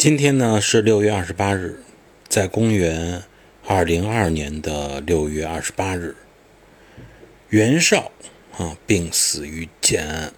今天呢是六月二十八日在公元二零二年的六月二十八日。袁绍啊病死于建安。